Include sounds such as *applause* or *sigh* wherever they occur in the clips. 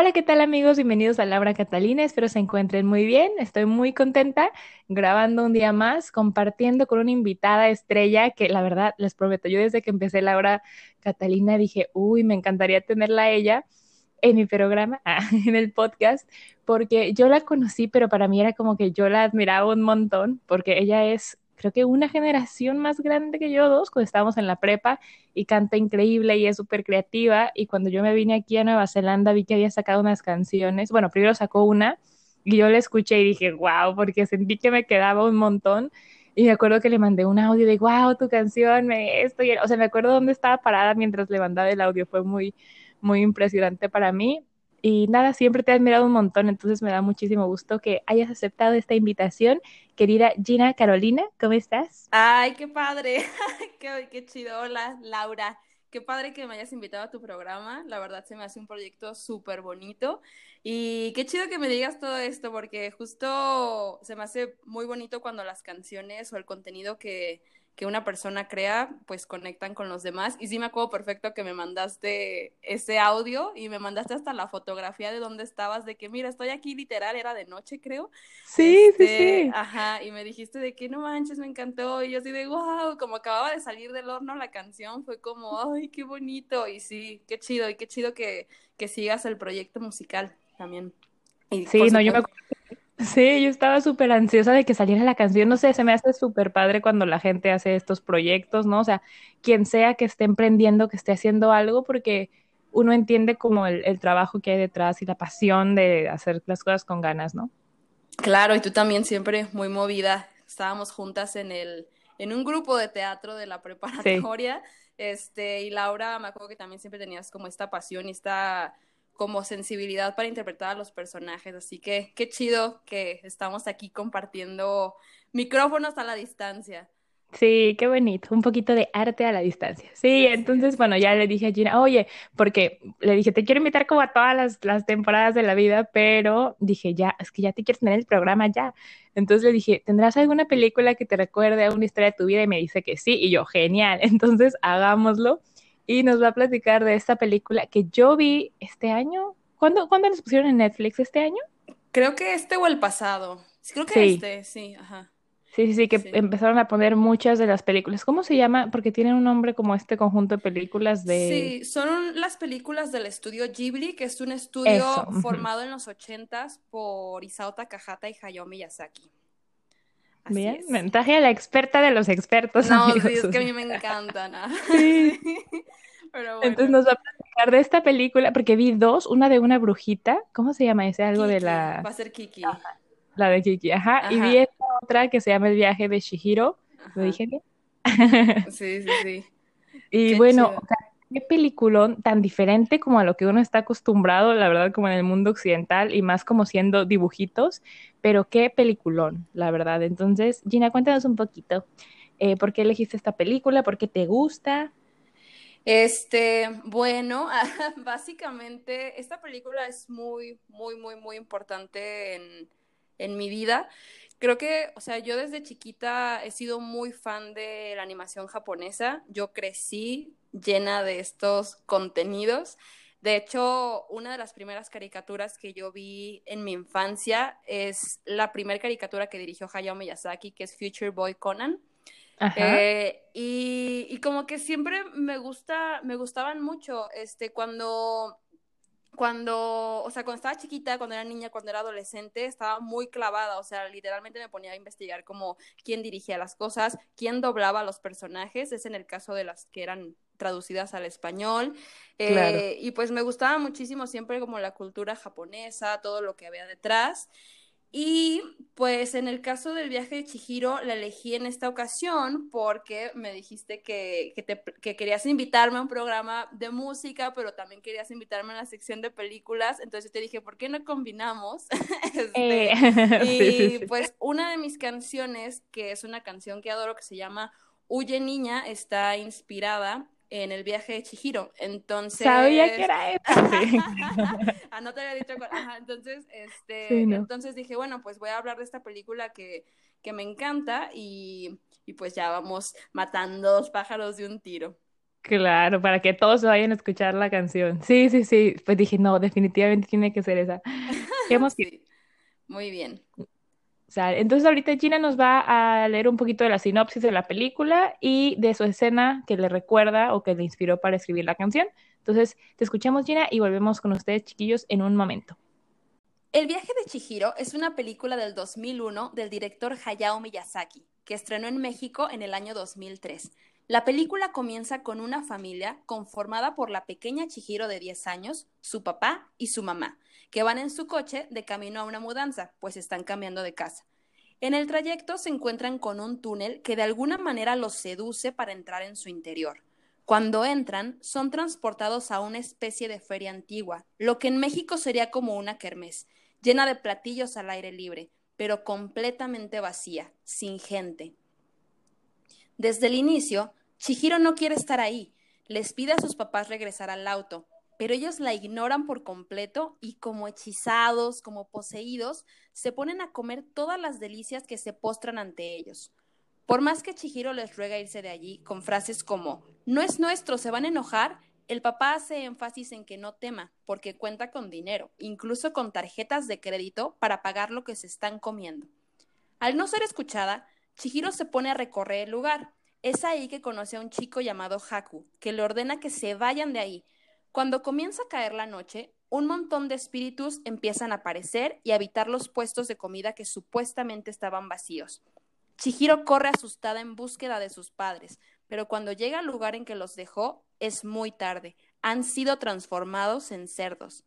Hola, ¿qué tal amigos? Bienvenidos a Laura Catalina. Espero se encuentren muy bien. Estoy muy contenta grabando un día más, compartiendo con una invitada estrella que la verdad les prometo, yo desde que empecé Laura Catalina dije, uy, me encantaría tenerla a ella en mi programa, *laughs* en el podcast, porque yo la conocí, pero para mí era como que yo la admiraba un montón, porque ella es creo que una generación más grande que yo, dos, cuando estábamos en la prepa y canta increíble y es súper creativa. Y cuando yo me vine aquí a Nueva Zelanda vi que había sacado unas canciones. Bueno, primero sacó una y yo la escuché y dije, wow, porque sentí que me quedaba un montón. Y me acuerdo que le mandé un audio de, wow, tu canción, me esto. o sea, me acuerdo dónde estaba parada mientras le mandaba el audio. Fue muy, muy impresionante para mí. Y nada, siempre te he admirado un montón, entonces me da muchísimo gusto que hayas aceptado esta invitación. Querida Gina Carolina, ¿cómo estás? Ay, qué padre, *laughs* qué, chido. Hola, Laura. Qué padre que me hayas invitado a tu programa. La verdad se me hace un proyecto súper bonito. Y qué chido que me digas todo esto, porque justo se me hace muy bonito cuando las canciones o el contenido que, que una persona crea, pues conectan con los demás. Y sí me acuerdo perfecto que me mandaste ese audio y me mandaste hasta la fotografía de dónde estabas, de que mira, estoy aquí literal, era de noche, creo. Sí, sí, este, sí. Ajá, y me dijiste de que no manches, me encantó. Y yo así de wow, como acababa de salir del horno la canción, fue como, ay, qué bonito. Y sí, qué chido, y qué chido que, que sigas el proyecto musical también. sí, no, yo me acuerdo Sí, yo estaba súper ansiosa de que saliera la canción. No sé, se me hace súper padre cuando la gente hace estos proyectos, ¿no? O sea, quien sea que esté emprendiendo, que esté haciendo algo, porque uno entiende como el, trabajo que hay detrás y la pasión de hacer las cosas con ganas, ¿no? Claro, y tú también siempre muy movida. Estábamos juntas en el, en un grupo de teatro de la preparatoria. Este, y Laura, me acuerdo que también siempre tenías como esta pasión y esta como sensibilidad para interpretar a los personajes. Así que qué chido que estamos aquí compartiendo micrófonos a la distancia. Sí, qué bonito, un poquito de arte a la distancia. Sí, entonces, bueno, ya le dije a Gina, oye, porque le dije, te quiero invitar como a todas las, las, temporadas de la vida, pero dije, ya, es que ya te quiero tener el programa ya. Entonces le dije, ¿tendrás alguna película que te recuerde a una historia de tu vida? Y me dice que sí, y yo, genial, *laughs* entonces hagámoslo y nos va a platicar de esta película que yo vi este año. ¿Cuándo, ¿cuándo nos pusieron en Netflix? ¿Este año? Creo que este o el pasado. Creo que este, sí, ajá. Sí, sí, sí, que empezaron a poner muchas de las películas. ¿Cómo se llama? Porque tienen un nombre como este conjunto de películas de... Sí, son las películas del estudio Ghibli, que es un estudio formado en los ochentas por Isao Takahata y Hayao Miyazaki. Bien, ventaja a la experta de los expertos. No, sí, es que a mí me *laughs* encantan. Sí. *laughs* Pero Entonces nos va a platicar de esta película, porque vi dos, una de una brujita, ¿cómo se llama ese? Algo de la... Va a ser Kiki. la de Kiki, ajá. Y vi esta otra que se llama El viaje de Shihiro. ¿Lo dije bien? sí, sí, sí. *laughs* Y bueno, qué peliculón tan diferente como a lo que uno está acostumbrado, la verdad, como en el mundo occidental y más como siendo dibujitos, pero qué peliculón, la verdad. Entonces, Gina, cuéntanos un poquito, eh, ¿por qué elegiste esta película? ¿Por qué te gusta? Este, bueno, *laughs* básicamente esta película es muy, muy, muy, muy importante en, en mi vida. Creo que, o sea, yo desde chiquita he sido muy fan de la animación japonesa. Yo crecí llena de estos contenidos. De hecho, una de las primeras caricaturas que yo vi en mi infancia es la primera caricatura que dirigió Hayao Miyazaki, que es Future Boy Conan. Eh, y, y, como que siempre me gusta, me gustaban mucho, este, cuando cuando, o sea, cuando estaba chiquita, cuando era niña, cuando era adolescente, estaba muy clavada, o sea, literalmente me ponía a investigar como quién dirigía las cosas, quién doblaba a los personajes, es en el caso de las que eran traducidas al español, eh, y pues me gustaba muchísimo siempre como la cultura japonesa, todo lo que había detrás, Y pues en el caso del viaje de Chihiro, la elegí en esta ocasión porque me dijiste que, que, querías invitarme a un programa de música, pero también querías invitarme a la sección de películas. Entonces te dije, ¿por qué no combinamos? *laughs* Este, eh, *laughs* y pues una de mis canciones, que es una canción que adoro, que se llama Huye Niña, está inspirada en el viaje de Chihiro. Entonces. Sabía que era *laughs* eso. *laughs* ah, no te había dicho. Ajá, entonces, este, entonces dije, bueno, pues voy a hablar de esta película que, que me encanta y, y pues ya vamos matando dos pájaros de un tiro. Claro, para que todos vayan a escuchar la canción. Sí, sí, sí. Pues dije, no, definitivamente tiene que ser esa. *laughs* sí. Muy bien. Entonces ahorita Gina nos va a leer un poquito de la sinopsis de la película y de su escena que le recuerda o que le inspiró para escribir la canción. Entonces, te escuchamos Gina y volvemos con ustedes chiquillos en un momento. El viaje de Chihiro es una película del 2001 del director Hayao Miyazaki, que estrenó en México en el año 2003. La película comienza con una familia conformada por la pequeña Chihiro de 10 años, su papá y su mamá, que van en su coche de camino a una mudanza, pues están cambiando de casa. En el trayecto se encuentran con un túnel que de alguna manera los seduce para entrar en su interior. Cuando entran, son transportados a una especie de feria antigua, lo que en México sería como una kermés, llena de platillos al aire libre, pero completamente vacía, sin gente. Desde el inicio, Chihiro no quiere estar ahí, les pide a sus papás regresar al auto, pero ellos la ignoran por completo y como hechizados, como poseídos, se ponen a comer todas las delicias que se postran ante ellos. Por más que Chihiro les ruega irse de allí con frases como no es nuestro, se van a enojar, el papá hace énfasis en que no tema, porque cuenta con dinero, incluso con tarjetas de crédito para pagar lo que se están comiendo. Al no ser escuchada, Chihiro se pone a recorrer el lugar. Es ahí que conoce a un chico llamado Haku, que le ordena que se vayan de ahí, cuando comienza a caer la noche, un montón de espíritus empiezan a aparecer y a habitar los puestos de comida que supuestamente estaban vacíos. Chihiro corre asustada en búsqueda de sus padres, pero cuando llega al lugar en que los dejó, es muy tarde. Han sido transformados en cerdos.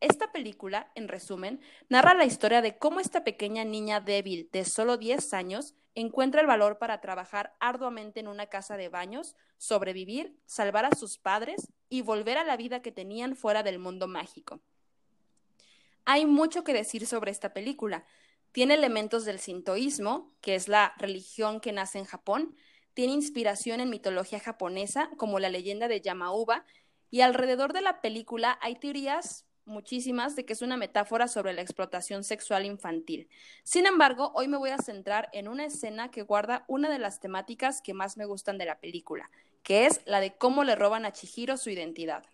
Esta película, en resumen, narra la historia de cómo esta pequeña niña débil de solo 10 años encuentra el valor para trabajar arduamente en una casa de baños, sobrevivir, salvar a sus padres y volver a la vida que tenían fuera del mundo mágico. Hay mucho que decir sobre esta película. Tiene elementos del sintoísmo, que es la religión que nace en Japón, tiene inspiración en mitología japonesa, como la leyenda de Yamauba, y alrededor de la película hay teorías muchísimas de que es una metáfora sobre la explotación sexual infantil. Sin embargo, hoy me voy a centrar en una escena que guarda una de las temáticas que más me gustan de la película, que es la de cómo le roban a Chihiro su identidad.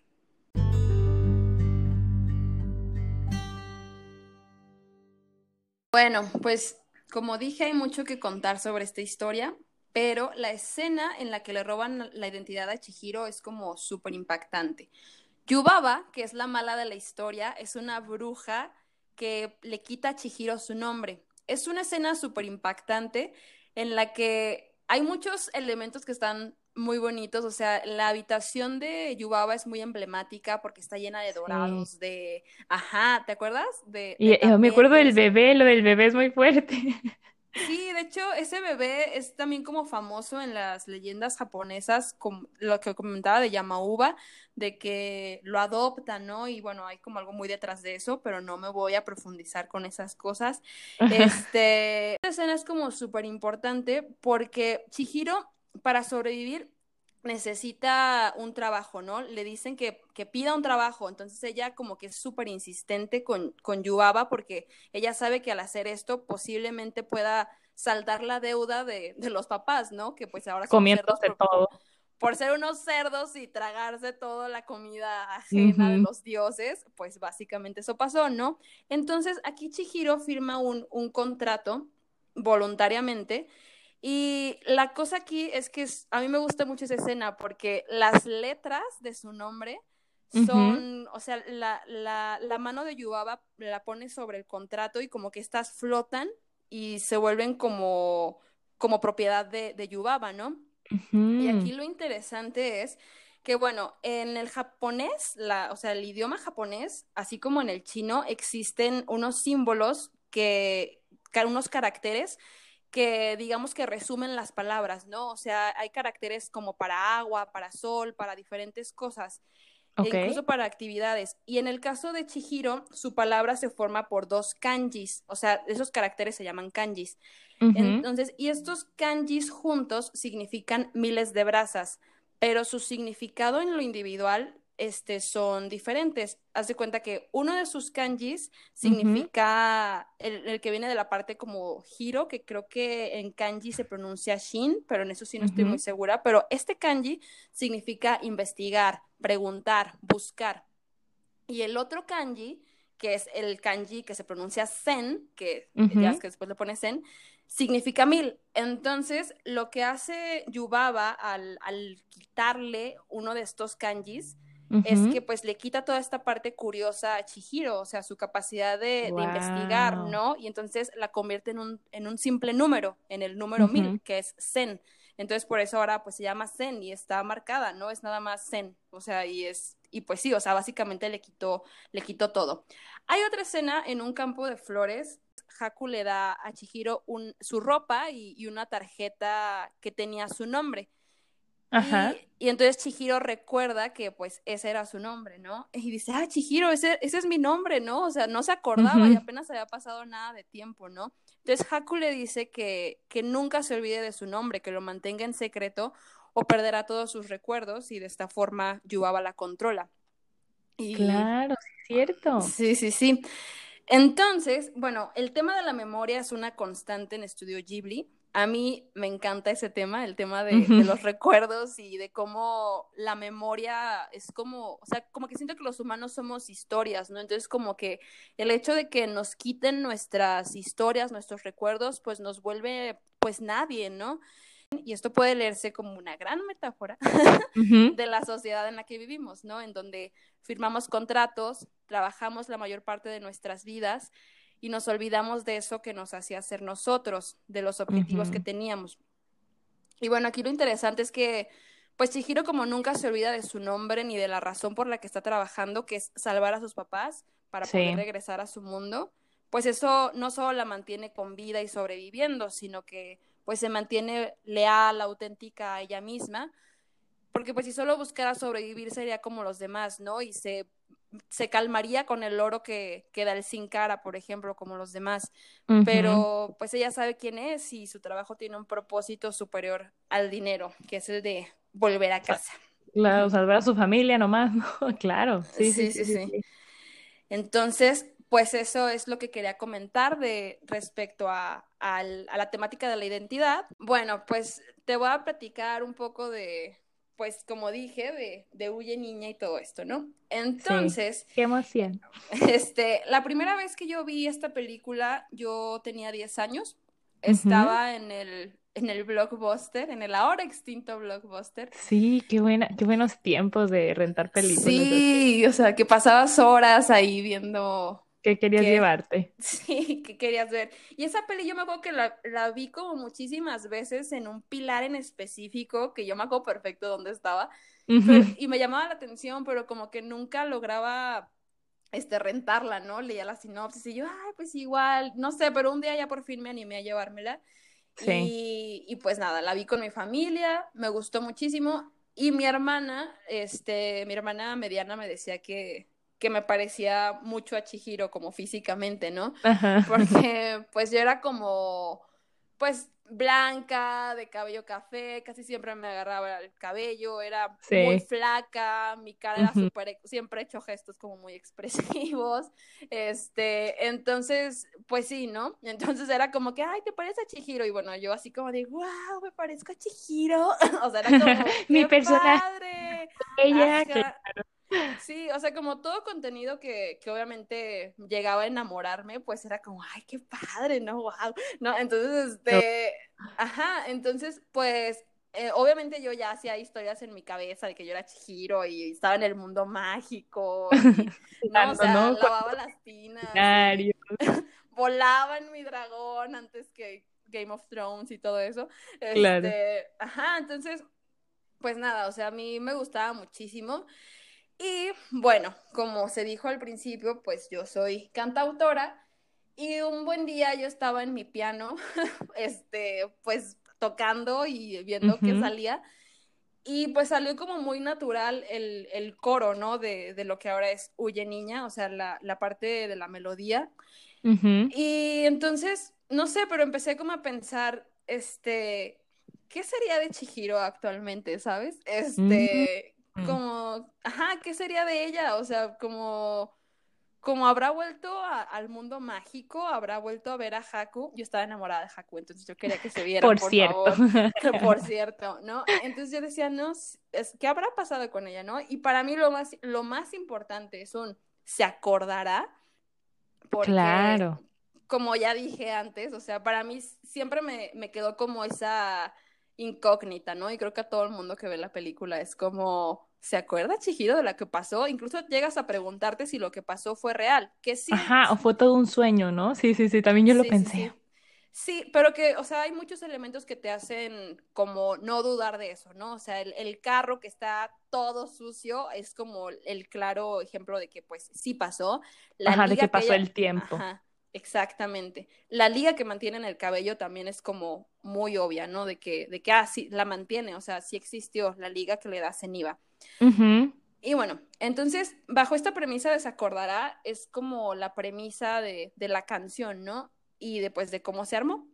Bueno, pues como dije, hay mucho que contar sobre esta historia, pero la escena en la que le roban la identidad a Chihiro es como súper impactante. Yubaba, que es la mala de la historia, es una bruja que le quita a Chihiro su nombre. Es una escena súper impactante en la que hay muchos elementos que están muy bonitos, o sea, la habitación de Yubaba es muy emblemática porque está llena de dorados, de, ajá, ¿te acuerdas? De, y me acuerdo del bebé, lo del bebé es muy fuerte. *laughs* Sí, de hecho, ese bebé es también como famoso en las leyendas japonesas, como lo que comentaba de Yamauba, de que lo adoptan, ¿no? Y bueno, hay como algo muy detrás de eso, pero no me voy a profundizar con esas cosas. *laughs* Este, esta escena es como súper importante porque Chihiro, para sobrevivir, necesita un trabajo, ¿no? Le dicen que, que pida un trabajo, entonces ella como que es súper insistente con, con Yuaba porque ella sabe que al hacer esto posiblemente pueda saldar la deuda de, de los papás, ¿no? Que pues ahora comiéndose todo. Por ser unos cerdos y tragarse toda la comida ajena de los dioses, pues básicamente eso pasó, ¿no? Entonces aquí Chihiro firma un, un contrato voluntariamente y la cosa aquí es que a mí me gusta mucho esa escena porque las letras de su nombre son, o sea, la, la, la, mano de Yubaba la pone sobre el contrato y como que estas flotan y se vuelven como, como propiedad de, de Yubaba, ¿no? Y aquí lo interesante es que, bueno, en el japonés, la, o sea, el idioma japonés, así como en el chino, existen unos símbolos que, unos caracteres que digamos que resumen las palabras, ¿no? O sea, hay caracteres como para agua, para sol, para diferentes cosas. E incluso para actividades. Y en el caso de Chihiro, su palabra se forma por dos kanjis, o sea, esos caracteres se llaman kanjis. Entonces, y estos kanjis juntos significan miles de brasas, pero su significado en lo individual este, son diferentes. Haz de cuenta que uno de sus kanjis significa el, que viene de la parte como hiro, que creo que en kanji se pronuncia shin, pero en eso sí no estoy muy segura. Pero este kanji significa investigar, preguntar, buscar. Y el otro kanji, que es el kanji que se pronuncia sen, que ya es que después le pone sen, significa mil. Entonces, lo que hace Yubaba al, al quitarle uno de estos kanjis, es que pues le quita toda esta parte curiosa a Chihiro, o sea, su capacidad de, investigar, ¿no? Y entonces la convierte en un, en un simple número, en el número mil, que es Zen. Entonces por eso ahora pues se llama Zen y está marcada, no es nada más Zen, o sea, y es, y pues sí, o sea, básicamente le quitó, le quitó todo. Hay otra escena en un campo de flores Haku le da a Chihiro un, su ropa y, y, una tarjeta que tenía su nombre. Y, entonces Chihiro recuerda que pues ese era su nombre, ¿no? Y dice, ah, Chihiro, ese, ese es mi nombre, ¿no? O sea, no se acordaba y apenas había pasado nada de tiempo, ¿no? Entonces Haku le dice que, que nunca se olvide de su nombre, que lo mantenga en secreto o perderá todos sus recuerdos y de esta forma Yubaba la controla. Y... Claro, es cierto. Sí, sí, sí. Entonces, bueno, el tema de la memoria es una constante en Estudio Ghibli. A mí me encanta ese tema, el tema de, los recuerdos y de cómo la memoria es como, o sea, como que siento que los humanos somos historias, ¿no? Entonces como que el hecho de que nos quiten nuestras historias, nuestros recuerdos, pues nos vuelve pues nadie, ¿no? Y esto puede leerse como una gran metáfora *laughs* de la sociedad en la que vivimos, ¿no? En donde firmamos contratos, trabajamos la mayor parte de nuestras vidas y nos olvidamos de eso que nos hacía ser nosotros, de los objetivos que teníamos. Y bueno, aquí lo interesante es que, pues Chihiro como nunca se olvida de su nombre ni de la razón por la que está trabajando, que es salvar a sus papás para poder regresar a su mundo, pues eso no solo la mantiene con vida y sobreviviendo, sino que pues se mantiene leal, auténtica a ella misma, porque pues si solo buscara sobrevivir sería como los demás, ¿no? Y se se calmaría con el oro que, que da el sin cara, por ejemplo, como los demás. Pero pues ella sabe quién es y su trabajo tiene un propósito superior al dinero, que es el de volver a casa. Claro, salvar a su familia nomás, *laughs* ¿no? Claro. Sí sí sí, sí, Entonces, pues eso es lo que quería comentar de respecto a, a la temática de la identidad. Bueno, pues te voy a platicar un poco de, pues como dije, de, de Huye Niña y todo esto, ¿no? Entonces... qué emoción. *laughs* Este, la primera vez que yo vi esta película, yo tenía 10 años, estaba en el, en el blockbuster, en el ahora extinto blockbuster. Sí, qué buena, qué buenos tiempos de rentar películas. Sí, o sea, que pasabas horas ahí viendo ¿Qué querías llevarte? *laughs* Sí, ¿qué querías ver? Y esa peli yo me acuerdo que la, la, vi como muchísimas veces en un pilar en específico, que yo me acuerdo perfecto dónde estaba, y me llamaba la atención, pero como que nunca lograba este, rentarla, ¿no? Leía la sinopsis y yo, ay, pues igual, no sé, pero un día ya por fin me animé a llevármela. Sí. Y, y pues nada, la vi con mi familia, me gustó muchísimo. Y mi hermana, este, mi hermana mediana me decía que, que me parecía mucho a Chihiro como físicamente, ¿no? Porque pues yo era como, pues blanca, de cabello café, casi siempre me agarraba el cabello, era muy flaca, mi cara era súper, siempre he hecho gestos como muy expresivos, *laughs* este, entonces, pues sí, ¿no? Entonces era como que, ay, ¿te parece a Chihiro? Y bueno, yo así como de, wow, me parezco a Chihiro, *laughs* o sea, era como, *laughs* mi personaje. Ella, claro. Sí, o sea, como todo contenido que, que, obviamente llegaba a enamorarme, pues era como, ay, qué padre, ¿no? Wow. No, entonces, este, ajá, entonces, pues, eh, obviamente yo ya hacía historias en mi cabeza de que yo era Chihiro y estaba en el mundo mágico, y, *laughs* ¿no? O sea, lavaba las tinas, *laughs* volaba en mi dragón antes que Game of Thrones y todo eso. Claro. Este, ajá, entonces, pues nada, o sea, a mí me gustaba muchísimo. Y bueno, como se dijo al principio, pues yo soy cantautora Y un buen día yo estaba en mi piano, *laughs* este, pues tocando y viendo qué salía. Y pues salió como muy natural el, el coro, ¿no? De, de, lo que ahora es Huye Niña, o sea, la, la parte de la melodía. Y entonces, no sé, pero empecé como a pensar, este, ¿qué sería de Chihiro actualmente, sabes? Este, mm. como, ajá, ¿qué sería de ella? O sea, como como habrá vuelto al mundo mágico, habrá vuelto a ver a Haku. Yo estaba enamorada de Haku, entonces yo quería que se viera. Por, cierto. *laughs* por cierto, ¿no? Entonces yo decía, no, ¿qué habrá pasado con ella, no? Y para mí lo más, lo más importante es un, ¿se acordará? Porque, claro. Como ya dije antes, o sea, para mí siempre me, me quedó como esa incógnita, ¿no? Y creo que a todo el mundo que ve la película es como, ¿se acuerda Chihiro de lo que pasó? Incluso llegas a preguntarte si lo que pasó fue real, que sí. Ajá, o fue todo un sueño, ¿no? Sí, sí, sí, también yo lo pensé. Sí, pero que, o sea, hay muchos elementos que te hacen como no dudar de eso, ¿no? O sea, el, carro que está todo sucio es como el claro ejemplo de que, pues, sí pasó. La ajá, de que pasó el tiempo. Ajá, exactamente. La liga que mantiene en el cabello también es como muy obvia, ¿no? De que, de que, ah, sí, la mantiene, o sea, sí existió la liga que le da ceniva. Y bueno, entonces, bajo esta premisa de se acordará, es como la premisa de, de la canción, ¿no? Y después de cómo se armó.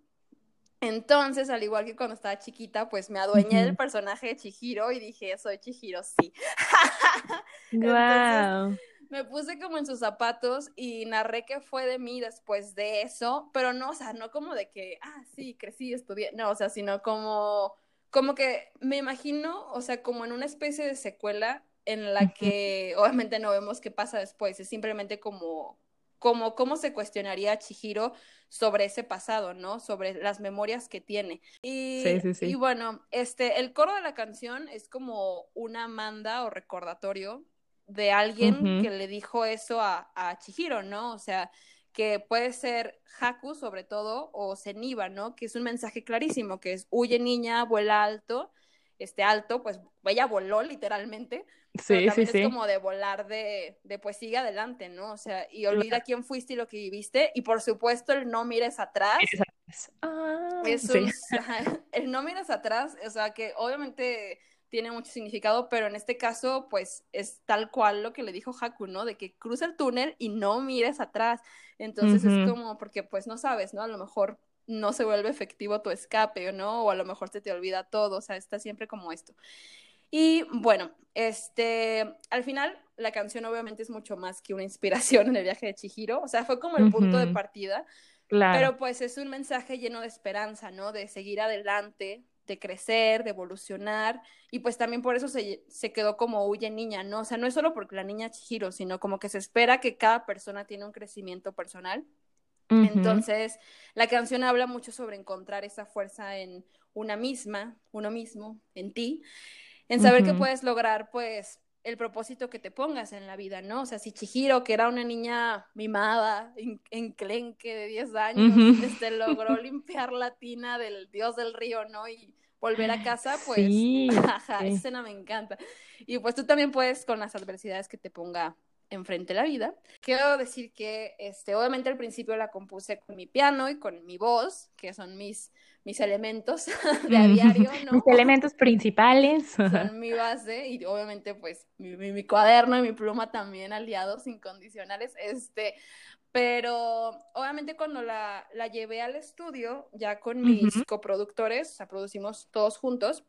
Entonces, al igual que cuando estaba chiquita, pues me adueñé del personaje de Chihiro y dije, soy Chihiro, sí. *laughs* wow. Me puse como en sus zapatos y narré que fue de mí después de eso, pero no, o sea, no como de que, ah, sí, crecí, estudié, no, o sea, sino como como que me imagino, o sea, como en una especie de secuela en la que obviamente no vemos qué pasa después, es simplemente como, como cómo se cuestionaría Chihiro sobre ese pasado, ¿no? Sobre las memorias que tiene. Y, sí, sí, sí. y bueno, este, el coro de la canción es como una manda o recordatorio de alguien que le dijo eso a, a Chihiro, ¿no? O sea, que puede ser Haku sobre todo o Zeniba, ¿no? Que es un mensaje clarísimo, que es huye niña, vuela alto, este alto, pues ella voló literalmente, sí, sí, sí. es como de volar de, de pues sigue adelante, ¿no? O sea, y olvida quién fuiste y lo que viviste, y por supuesto el no mires atrás. Ah, es *laughs* el no mires atrás, o sea, que obviamente tiene mucho significado, pero en este caso, pues es tal cual lo que le dijo Haku, ¿no? De que cruza el túnel y no mires atrás. Entonces es como, porque pues no sabes, ¿no? A lo mejor no se vuelve efectivo tu escape, ¿no? O a lo mejor se te olvida todo, o sea, está siempre como esto. Y bueno, este, al final la canción obviamente es mucho más que una inspiración en el viaje de Chihiro, o sea, fue como el punto de partida, claro. pero pues es un mensaje lleno de esperanza, ¿no? De seguir adelante, de crecer, de evolucionar, y pues también por eso se, se, quedó como huye niña, ¿no? O sea, no es solo porque la niña Chihiro, sino como que se espera que cada persona tiene un crecimiento personal. Entonces, la canción habla mucho sobre encontrar esa fuerza en una misma, uno mismo, en ti, en saber que puedes lograr, pues, el propósito que te pongas en la vida, ¿no? O sea, si Chihiro, que era una niña mimada, enclenque de 10 años, este, logró limpiar la tina del dios del río, ¿no? Y volver a casa, pues, sí, *laughs* esa escena me encanta. Y pues tú también puedes, con las adversidades que te ponga enfrente la vida. Quiero decir que, este, obviamente al principio la compuse con mi piano y con mi voz, que son mis mis elementos *laughs* de a diario, *laughs* ¿no? Mis elementos principales. Son mi base y obviamente pues mi, mi, cuaderno y mi pluma también aliados incondicionales, este, pero obviamente cuando la, la llevé al estudio, ya con mis coproductores, o sea, producimos todos juntos,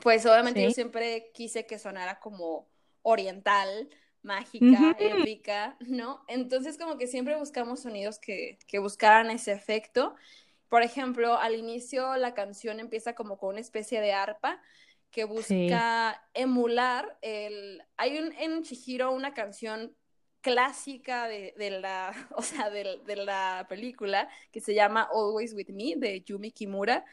pues obviamente yo siempre quise que sonara como oriental, mágica, épica, ¿no? Entonces como que siempre buscamos sonidos que, que buscaran ese efecto. Por ejemplo, al inicio la canción empieza como con una especie de arpa que busca emular el... Hay un, en Chihiro una canción clásica de, de la, *laughs* o sea, de, de, la película que se llama Always With Me de Yumi Kimura,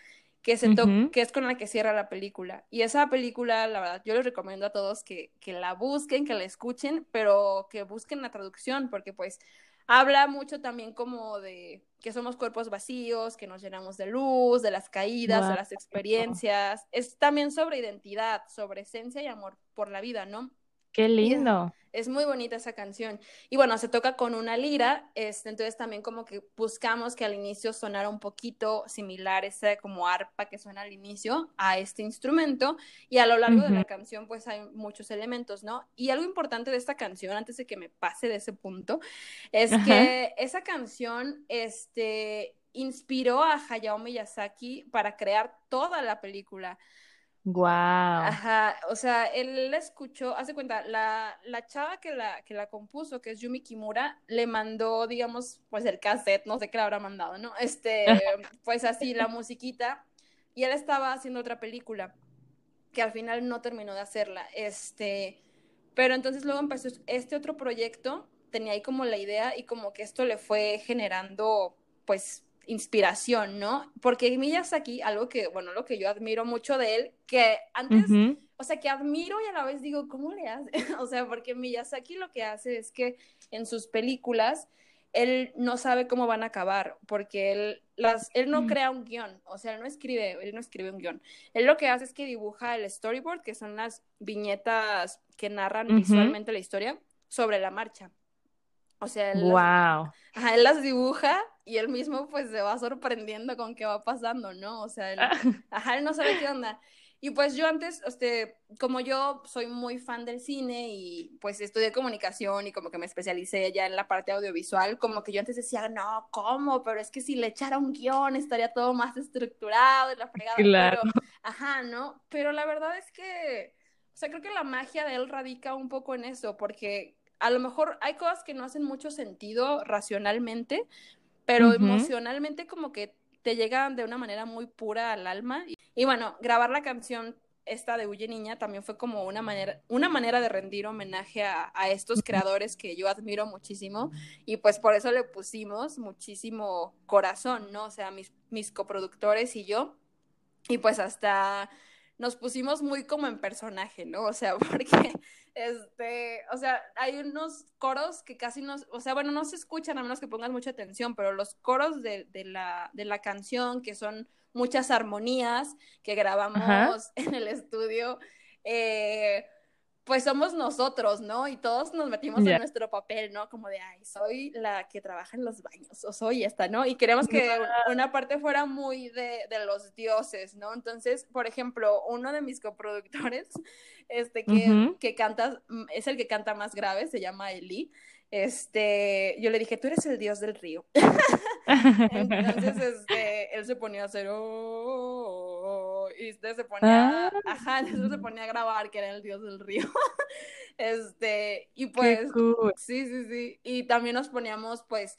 que, se que es con la que cierra la película. Y esa película, la verdad, yo les recomiendo a todos que, que la busquen, que la escuchen, pero que busquen la traducción, porque pues habla mucho también como de que somos cuerpos vacíos, que nos llenamos de luz, de las caídas, de las experiencias. Es también sobre identidad, sobre esencia y amor por la vida, ¿no? Qué lindo. Es muy bonita esa canción. Y bueno, se toca con una lira, este, entonces también como que buscamos que al inicio sonara un poquito similar, ese como arpa que suena al inicio, a este instrumento. Y a lo largo de la canción pues hay muchos elementos, ¿no? Y algo importante de esta canción, antes de que me pase de ese punto, es que esa canción, este, inspiró a Hayao Miyazaki para crear toda la película. Wow. Ajá, o sea, él la escuchó, hace cuenta, la, la chava que la, que la compuso, que es Yumi Kimura, le mandó, digamos, pues el cassette, no sé qué le habrá mandado, ¿no? Este, *laughs* pues así, la musiquita, y él estaba haciendo otra película, que al final no terminó de hacerla, este, pero entonces luego empezó este otro proyecto, tenía ahí como la idea y como que esto le fue generando, pues, inspiración, ¿no? Porque Miyazaki, algo que, bueno, lo que yo admiro mucho de él, que antes, o sea, que admiro y a la vez digo, ¿cómo le hace? *laughs* o sea, porque Miyazaki lo que hace es que en sus películas, él no sabe cómo van a acabar, porque él, las, él no crea un guion, o sea, él no escribe, él no escribe un guion. Él lo que hace es que dibuja el storyboard, que son las viñetas que narran visualmente la historia, sobre la marcha. O sea, él, wow. las, él las dibuja y él mismo pues se va sorprendiendo con qué va pasando, ¿no? O sea, él, *laughs* ajá, él no sabe qué onda. Y pues yo antes, este, como yo soy muy fan del cine y pues estudié comunicación y como que me especialicé ya en la parte audiovisual, como que yo antes decía, no, ¿cómo? Pero es que si le echara un guion estaría todo más estructurado y la fregada. Claro. ajá, ¿no? Pero la verdad es que, o sea, creo que la magia de él radica un poco en eso, porque a lo mejor hay cosas que no hacen mucho sentido racionalmente, pero emocionalmente como que te llegan de una manera muy pura al alma. Y, bueno, grabar la canción esta de Huye Niña también fue como una manera, una manera de rendir homenaje a, estos creadores que yo admiro muchísimo y pues por eso le pusimos muchísimo corazón, ¿no? O sea, mis, mis coproductores y yo. Y pues hasta nos pusimos muy como en personaje, ¿no? O sea, *laughs* porque, este, o sea, hay unos coros que casi no, o sea, bueno, no se escuchan a menos que pongas mucha atención, pero los coros de, de, la, de la canción, que son muchas armonías que grabamos *laughs* en el estudio, eh, pues somos nosotros, ¿no? Y todos nos metimos en nuestro papel, ¿no? Como de, ay, soy la que trabaja en los baños, o soy esta, ¿no? Y queremos que una parte fuera muy de, de, los dioses, ¿no? Entonces, por ejemplo, uno de mis coproductores, *laughs* este, que, que canta, mm, es el que canta más grave, se llama Eli, este, yo le dije, tú eres el dios del río. *laughs* Entonces, este, él se ponía a hacer, oh, y usted se ponía, ah. ajá, *laughs* se ponía a grabar que era el dios del río. *laughs* este, y pues, sí, sí, sí, y también nos poníamos, pues,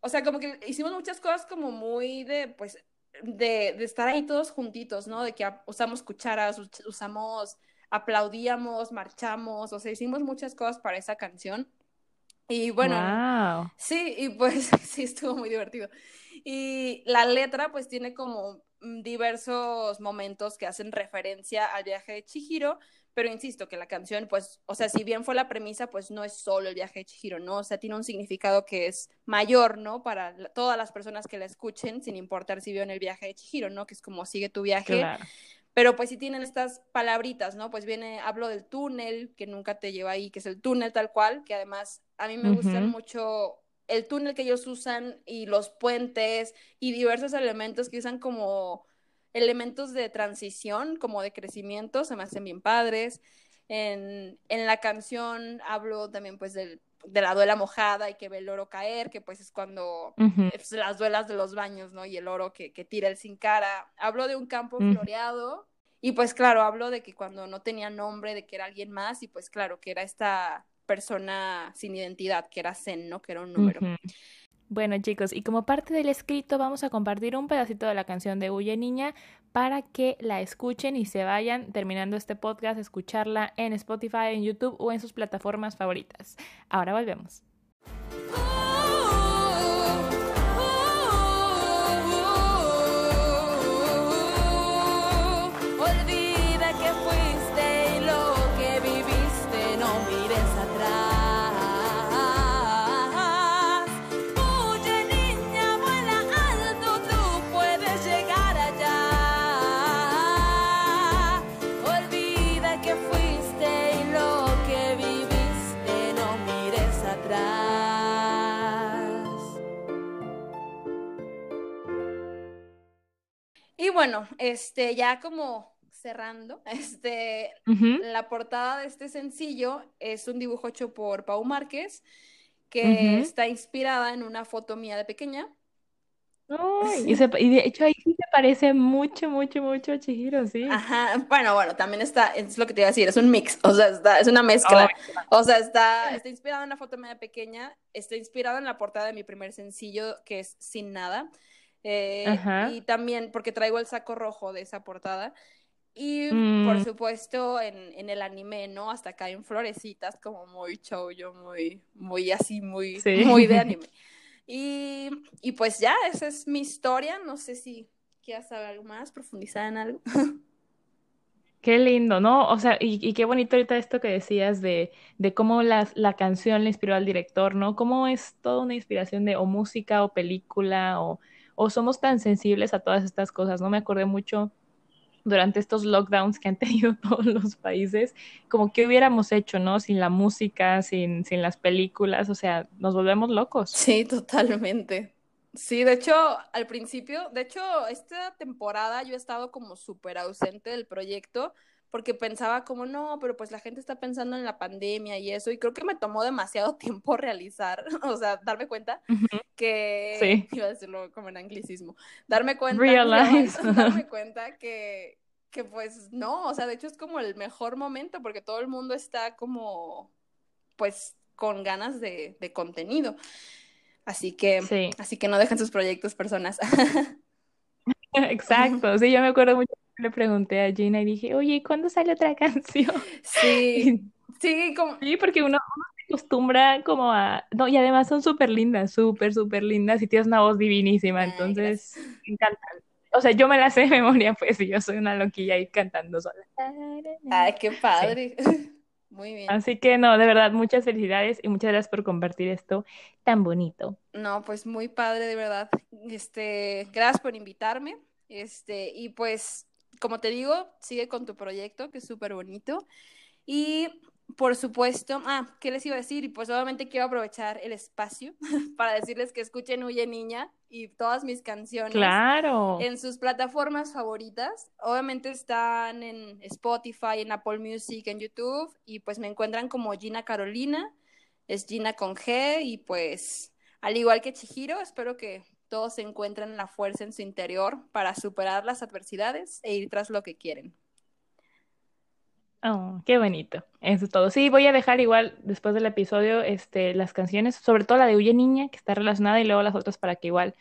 o sea, como que hicimos muchas cosas como muy de, pues, de, de estar ahí todos juntitos, ¿no? De que usamos cucharas, usamos, aplaudíamos, marchamos, o sea, hicimos muchas cosas para esa canción. Y bueno, sí, y pues *laughs* sí, estuvo muy divertido. Y la letra pues tiene como diversos momentos que hacen referencia al viaje de Chihiro, pero insisto que la canción pues, o sea, si bien fue la premisa, pues no es solo el viaje de Chihiro, ¿no? O sea, tiene un significado que es mayor, ¿no? Para todas las personas que la escuchen, sin importar si vieron el viaje de Chihiro, ¿no? Que es como sigue tu viaje. Pero pues sí tienen estas palabritas, ¿no? Pues viene, hablo del túnel, que nunca te lleva ahí, que es el túnel tal cual, que además a mí me gustan mucho el túnel que ellos usan y los puentes y diversos elementos que usan como elementos de transición, como de crecimiento, se me hacen bien padres. En, en la canción hablo también pues del de la duela mojada y que ve el oro caer, que pues es cuando las duelas de los baños, ¿no? Y el oro que, que tira el sin cara. Hablo de un campo floreado y pues claro, hablo de que cuando no tenía nombre, de que era alguien más y pues claro, que era esta persona sin identidad, que era Zen, ¿no? Que era un número. Bueno chicos, y como parte del escrito vamos a compartir un pedacito de la canción de Huye Niña para que la escuchen y se vayan terminando este podcast, escucharla en Spotify, en YouTube o en sus plataformas favoritas. Ahora volvemos. Bueno, este, ya como cerrando, *laughs* este, la portada de este sencillo es un dibujo hecho por Pau Márquez, que está inspirada en una foto mía de pequeña. y, de hecho ahí sí se parece mucho, mucho, mucho a Chihiro, sí. Ajá, bueno, bueno, también está, es lo que te iba a decir, es un mix, o sea, es una mezcla. o sea, está, está inspirado en una foto mía de pequeña, está inspirado en la portada de mi primer sencillo, que es Sin Nada. Eh, y también porque traigo el saco rojo de esa portada. Y por mm. supuesto en, en, el anime, ¿no? Hasta caen florecitas como muy shoujo, muy, muy así, muy, muy de *laughs* anime. Y, y, pues ya, esa es mi historia. No sé si quieras saber algo más, profundizar en algo. *laughs* Qué lindo, ¿no? O sea, y, y, qué bonito ahorita esto que decías de, de cómo la, la, canción le inspiró al director, ¿no? Cómo es toda una inspiración de o música o película o, o somos tan sensibles a todas estas cosas, ¿no? Me acordé mucho durante estos lockdowns que han *laughs* tenido todos los países, como que hubiéramos hecho, ¿no? Sin la música, sin, sin las películas, o sea, nos volvemos locos. Sí, totalmente. Sí, de hecho, al principio, de hecho, esta temporada yo he estado como súper ausente del proyecto porque pensaba como, no, pero pues la gente está pensando en la pandemia y eso, y creo que me tomó demasiado *laughs* tiempo realizar, *laughs* o sea, darme cuenta que, sí. *laughs* iba a decirlo como en anglicismo, darme cuenta, darme cuenta que, que pues no, o sea, de hecho es como el mejor momento porque todo el mundo está como, pues, con ganas de, de contenido. Así que, así que no dejen sus proyectos, personas. Exacto, sí, yo me acuerdo mucho le pregunté a Gina y dije, oye, ¿cuándo sale otra *laughs* canción? Sí, sí, como... sí, porque uno, se acostumbra como a... No, y además son súper lindas, súper, súper lindas y tienes una voz divinísima, entonces me encantan. O sea, yo me la sé de *laughs* memoria, pues, y yo soy una loquilla ahí cantando sola. Ay, qué padre. *laughs* Muy bien. Así que no, de verdad, muchas felicidades y muchas gracias por compartir esto tan bonito. No, pues muy padre, de verdad. Este, gracias por invitarme. Este, y pues como te digo, sigue con tu proyecto, que es súper bonito. Y por supuesto, ah, ¿qué les iba a decir? Y pues obviamente quiero aprovechar el espacio *laughs* para decirles que escuchen Huye Niña y todas mis canciones. Claro. En sus plataformas favoritas. Obviamente están en Spotify, en Apple Music, en YouTube. Y pues me encuentran como Gina Carolina. Es Gina con G. Y pues, al igual que Chihiro, espero que todos encuentran la fuerza en su interior para superar las adversidades e ir tras lo que quieren. Oh, qué bonito. Eso es todo. Sí, voy a dejar igual después del episodio este, las canciones, sobre todo la de Huye Niña, que está relacionada, y luego las otras para que igual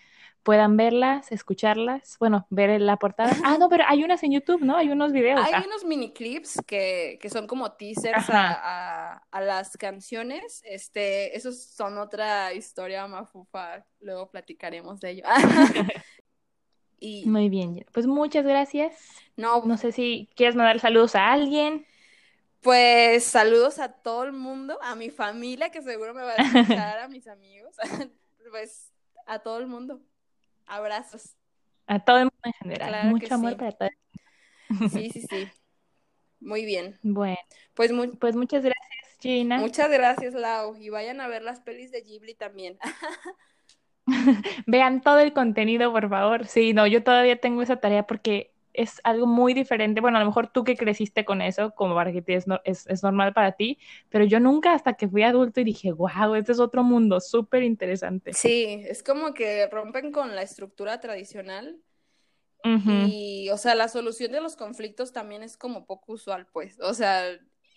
puedan verlas, escucharlas, bueno, ver la portada. Ah, no, pero hay unas en YouTube, ¿no? Hay unos videos. Hay ah. unos mini clips que, que son como teasers a, a, las canciones. Este, esos son otra historia mafufa. Luego platicaremos de ello. *laughs* *laughs* y... Muy bien, pues muchas gracias. No, no sé si quieres mandar saludos a alguien. Pues saludos a todo el mundo, a mi familia que seguro me va a escuchar, *laughs* a mis amigos, pues a todo el mundo. Abrazos. A todo el mundo en general. Mucho amor para todos. Sí, sí, sí. Muy bien. Bueno, pues, pues muchas gracias, Gina. Muchas gracias, Lau. Y vayan a ver las pelis de Ghibli también. *laughs* Vean todo el contenido, por favor. Sí, no, yo todavía tengo esa tarea porque es algo muy diferente. Bueno, a lo mejor tú que creciste con eso, como para que es, es, es, normal para ti, pero yo nunca hasta que fui adulto y dije, wow, este es otro mundo, súper interesante. Sí, es como que rompen con la estructura tradicional. Y, o sea, la solución de los conflictos también es como poco usual, pues. O sea,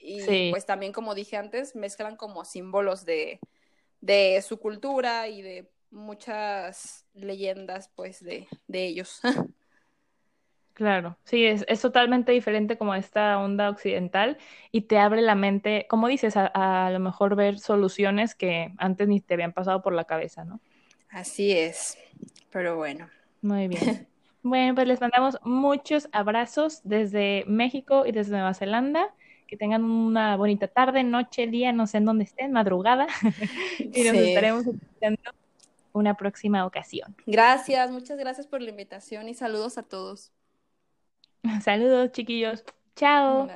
y pues también, como dije antes, mezclan como símbolos de, de su cultura y de muchas leyendas, pues, de, de ellos. *laughs* Claro, sí, es, es totalmente diferente como esta onda occidental y te abre la mente, como dices, a, a, lo mejor ver soluciones que antes ni te habían pasado por la cabeza, ¿no? Así es, pero bueno. Muy bien. *laughs* bueno, pues les mandamos muchos abrazos desde México y desde Nueva Zelanda. Que tengan una bonita tarde, noche, día, no sé en dónde estén, madrugada. *laughs* y nos estaremos escuchando una próxima ocasión. Gracias, muchas gracias por la invitación y saludos a todos. *laughs* Saludos, chiquillos. Chao.